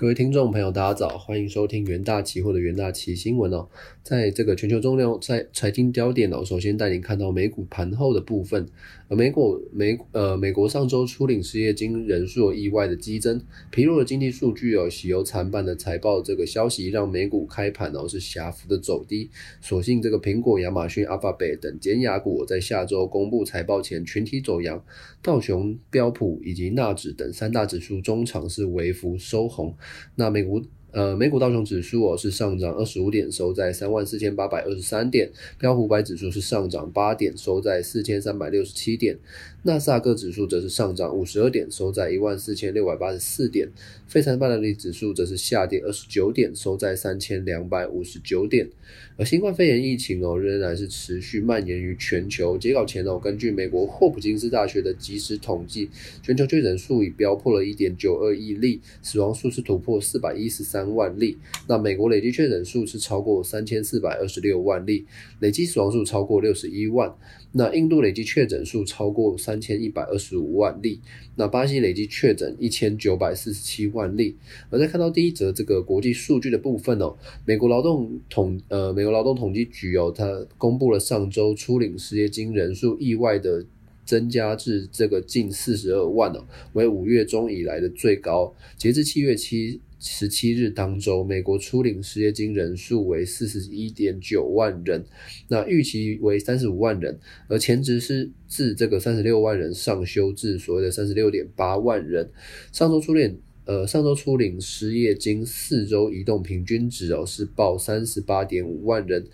各位听众朋友，大家早，欢迎收听元大期货的元大期新闻哦。在这个全球重量在财经焦点哦，首先带您看到美股盘后的部分。而美股美呃美国上周初领失业金人数意外的激增，疲弱的经济数据哦，喜忧参半的财报这个消息，让美股开盘哦是狭幅的走低。所幸这个苹果、亚马逊、阿法贝等尖牙股在下周公布财报前群体走阳，道琼、标普以及纳指等三大指数中场是微幅收红。那美国。呃，美股道琼指数哦是上涨二十五点，收在三万四千八百二十三点；标普五百指数是上涨八点，收在四千三百六十七点；纳斯达克指数则是上涨五十二点，收在一万四千六百八十四点；费城半导体指数则是下跌二十九点，收在三千两百五十九点。而新冠肺炎疫情哦仍然是持续蔓延于全球。截稿前哦，根据美国霍普金斯大学的即时统计，全球确诊数已飙破了一点九二亿例，死亡数是突破四百一十三。三万例，那美国累计确诊数是超过三千四百二十六万例，累计死亡数超过六十一万。那印度累计确诊数超过三千一百二十五万例，那巴西累计确诊一千九百四十七万例。而在看到第一则这个国际数据的部分哦，美国劳动统呃美国劳动统计局哦，它公布了上周初领失业金人数意外的增加至这个近四十二万哦，为五月中以来的最高，截至七月七。十七日当周，美国初领失业金人数为四十一点九万人，那预期为三十五万人，而前值是自这个三十六万人上修至所谓的三十六点八万人。上周初领呃上周初领失业金四周移动平均值哦是报三十八点五万人，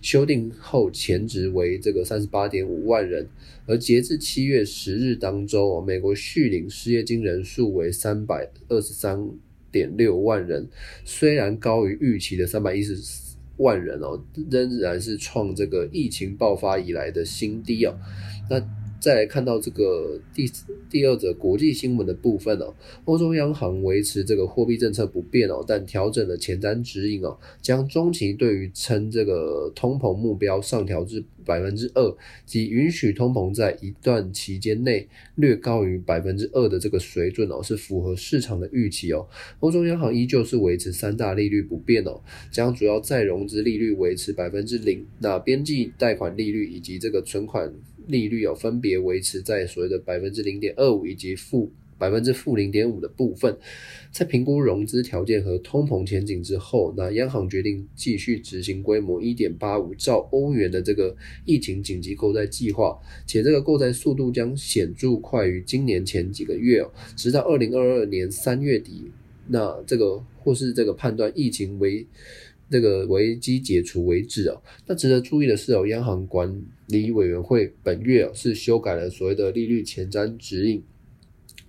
修订后前值为这个三十八点五万人，而截至七月十日当周哦，美国续领失业金人数为三百二十三。点六万人，虽然高于预期的三百一十万人哦，仍然是创这个疫情爆发以来的新低哦。那再来看到这个第第二则国际新闻的部分哦，欧洲央行维持这个货币政策不变哦，但调整了前瞻指引哦，将中期对于称这个通膨目标上调至百分之二，即允许通膨在一段期间内略高于百分之二的这个水准哦，是符合市场的预期哦。欧洲央行依旧是维持三大利率不变哦，将主要再融资利率维持百分之零，那边际贷款利率以及这个存款。利率有分别维持在所谓的百分之零点二五以及负百分之负零点五的部分，在评估融资条件和通膨前景之后，那央行决定继续执行规模一点八五兆欧元的这个疫情紧急购债计划，且这个购债速度将显著快于今年前几个月哦，直到二零二二年三月底，那这个或是这个判断疫情为。这个危机解除为止哦。那值得注意的是哦，央行管理委员会本月哦是修改了所谓的利率前瞻指引，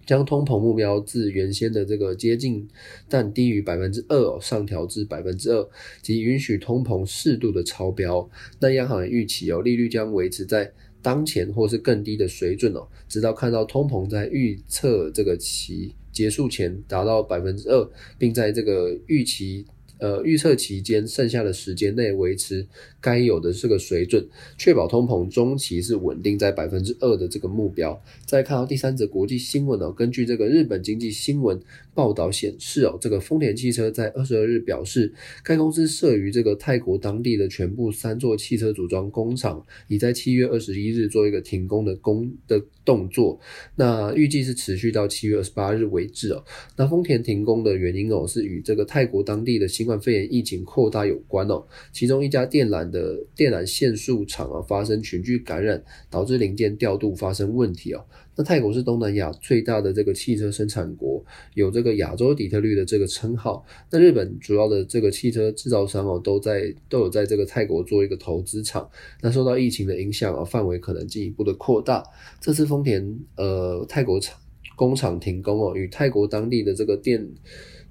将通膨目标自原先的这个接近但低于百分之二上调至百分之二，即允许通膨适度的超标。那央行预期哦，利率将维持在当前或是更低的水准哦，直到看到通膨在预测这个期结束前达到百分之二，并在这个预期。呃，预测期间剩下的时间内维持该有的这个水准，确保通膨中期是稳定在百分之二的这个目标。再看到第三则国际新闻哦，根据这个日本经济新闻报道显示哦，这个丰田汽车在二十二日表示，该公司设于这个泰国当地的全部三座汽车组装工厂，已在七月二十一日做一个停工的工的动作。那预计是持续到七月二十八日为止哦。那丰田停工的原因哦，是与这个泰国当地的新新冠肺炎疫情扩大有关哦，其中一家电缆的电缆线束厂啊发生群聚感染，导致零件调度发生问题哦。那泰国是东南亚最大的这个汽车生产国，有这个亚洲底特律的这个称号。那日本主要的这个汽车制造商哦，都在都有在这个泰国做一个投资厂。那受到疫情的影响啊，范围可能进一步的扩大。这次丰田呃泰国厂工厂停工哦，与泰国当地的这个电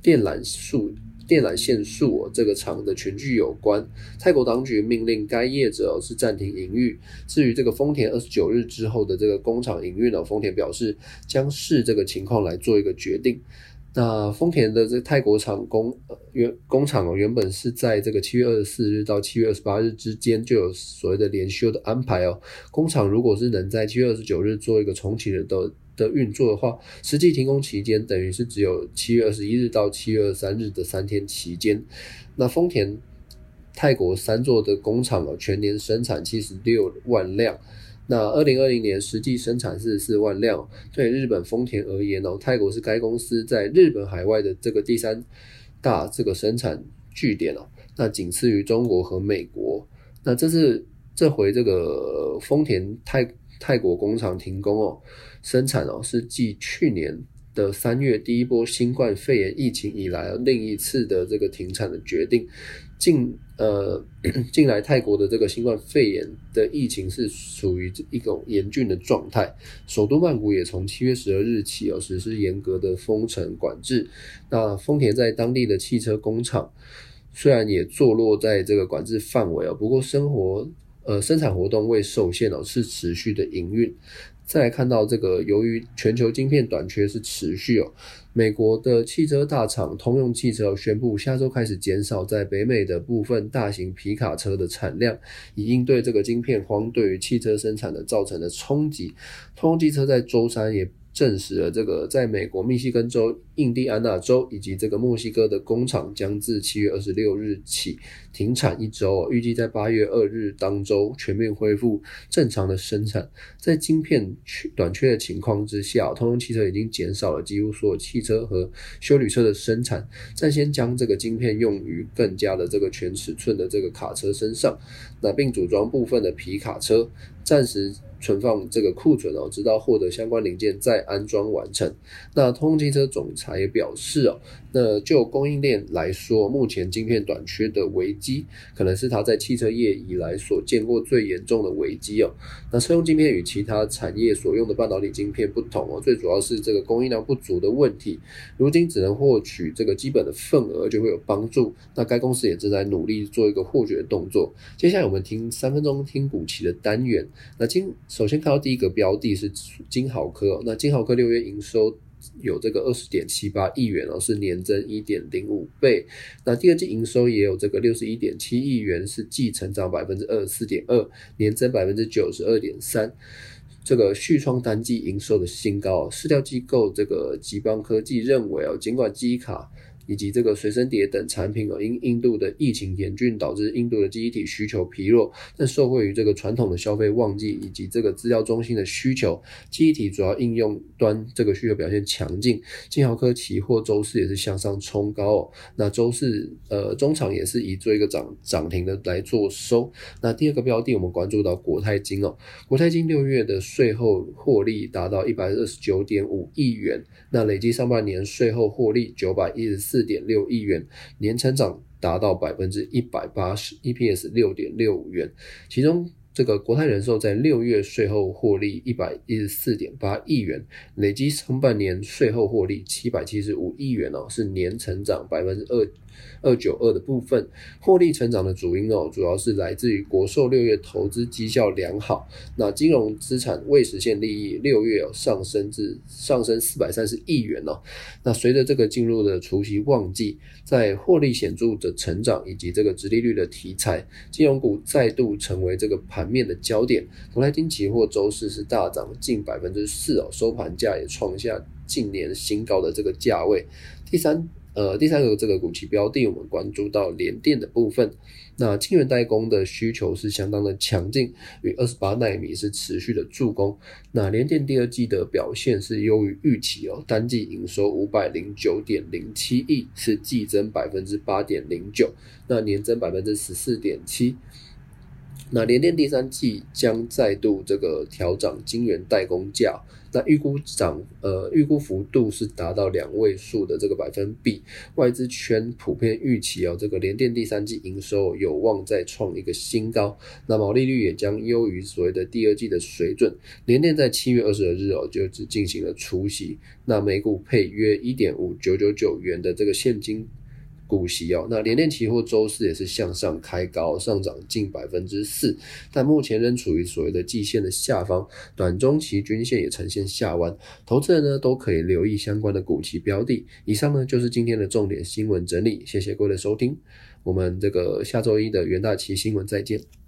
电缆数。电缆线束这个厂的群聚有关，泰国当局命令该业者是暂停营运。至于这个丰田二十九日之后的这个工厂营运呢，丰田表示将视这个情况来做一个决定。那丰田的这泰国厂工原工厂哦，原本是在这个七月二十四日到七月二十八日之间就有所谓的连休的安排哦。工厂如果是能在七月二十九日做一个重启的的的运作的话，实际停工期间等于是只有七月二十一日到七月二十三日的三天期间。那丰田泰国三座的工厂哦，全年生产七十六万辆。那二零二零年实际生产四十四万辆。对日本丰田而言呢，泰国是该公司在日本海外的这个第三大这个生产据点哦。那仅次于中国和美国。那这是这回这个丰田泰泰国工厂停工哦，生产哦是继去年的三月第一波新冠肺炎疫情以来另一次的这个停产的决定。近呃 近来泰国的这个新冠肺炎的疫情是属于一种严峻的状态，首都曼谷也从七月十二日起哦实施严格的封城管制。那丰田在当地的汽车工厂。虽然也坐落在这个管制范围哦，不过生活呃生产活动未受限哦，是持续的营运。再来看到这个，由于全球晶片短缺是持续哦，美国的汽车大厂通用汽车宣布下周开始减少在北美的部分大型皮卡车的产量，以应对这个晶片荒对于汽车生产的造成的冲击。通用汽车在周三也。证实了这个，在美国密西根州、印第安纳州以及这个墨西哥的工厂将自七月二十六日起停产一周，预计在八月二日当周全面恢复正常的生产。在晶片短缺的情况之下，通用汽车已经减少了几乎所有汽车和修理车的生产，暂先将这个晶片用于更加的这个全尺寸的这个卡车身上，那并组装部分的皮卡车，暂时。存放这个库存哦，直到获得相关零件再安装完成。那通用汽车总裁也表示哦，那就供应链来说，目前晶片短缺的危机，可能是他在汽车业以来所见过最严重的危机哦。那车用晶片与其他产业所用的半导体晶片不同哦，最主要是这个供应量不足的问题。如今只能获取这个基本的份额就会有帮助。那该公司也正在努力做一个获取的动作。接下来我们听三分钟听股期的单元。那今首先看到第一个标的是金豪科，那金豪科六月营收有这个二十点七八亿元哦，是年增一点零五倍。那第二季营收也有这个六十一点七亿元，是季成长百分之二十四点二，年增百分之九十二点三，这个续创单季营收的新高。市调机构这个吉邦科技认为哦，尽管机卡。以及这个随身碟等产品哦，因印度的疫情严峻，导致印度的记忆体需求疲弱。但受惠于这个传统的消费旺季以及这个资料中心的需求，记忆体主要应用端这个需求表现强劲。金豪科期货周四也是向上冲高哦。那周四呃中场也是以做一个涨涨停的来做收。那第二个标的我们关注到国泰金哦，国泰金六月的税后获利达到一百二十九点五亿元，那累计上半年税后获利九百一十四。四点六亿元，年成长达到百分之一百八十，EPS 六点六五元，其中。这个国泰人寿在六月税后获利一百一十四点八亿元，累计上半年税后获利七百七十五亿元哦，是年成长百分之二二九二的部分。获利成长的主因哦，主要是来自于国寿六月投资绩效良好，那金融资产未实现利益六月上升至上升四百三十亿元哦。那随着这个进入的除夕旺季，在获利显著的成长以及这个直利率的题材，金融股再度成为这个盘。面的焦点，同来金期货周四是大涨近百分之四哦，收盘价也创下近年新高的这个价位。第三，呃，第三个这个股期标的，我们关注到联电的部分。那晶圆代工的需求是相当的强劲，与二十八纳米是持续的助攻。那联电第二季的表现是优于预期哦，单季营收五百零九点零七亿，是季增百分之八点零九，那年增百分之十四点七。那联电第三季将再度这个调涨晶圆代工价，那预估涨呃预估幅度是达到两位数的这个百分比，外资圈普遍预期哦，这个联电第三季营收有望再创一个新高，那毛利率也将优于所谓的第二季的水准。联电在七月二十二日哦就只进行了除息，那每股配约一点五九九九元的这个现金。股息哦，那联电期货周四也是向上开高，上涨近百分之四，但目前仍处于所谓的季线的下方，短中期均线也呈现下弯，投资人呢都可以留意相关的股期标的。以上呢就是今天的重点新闻整理，谢谢各位的收听，我们这个下周一的元大期新闻再见。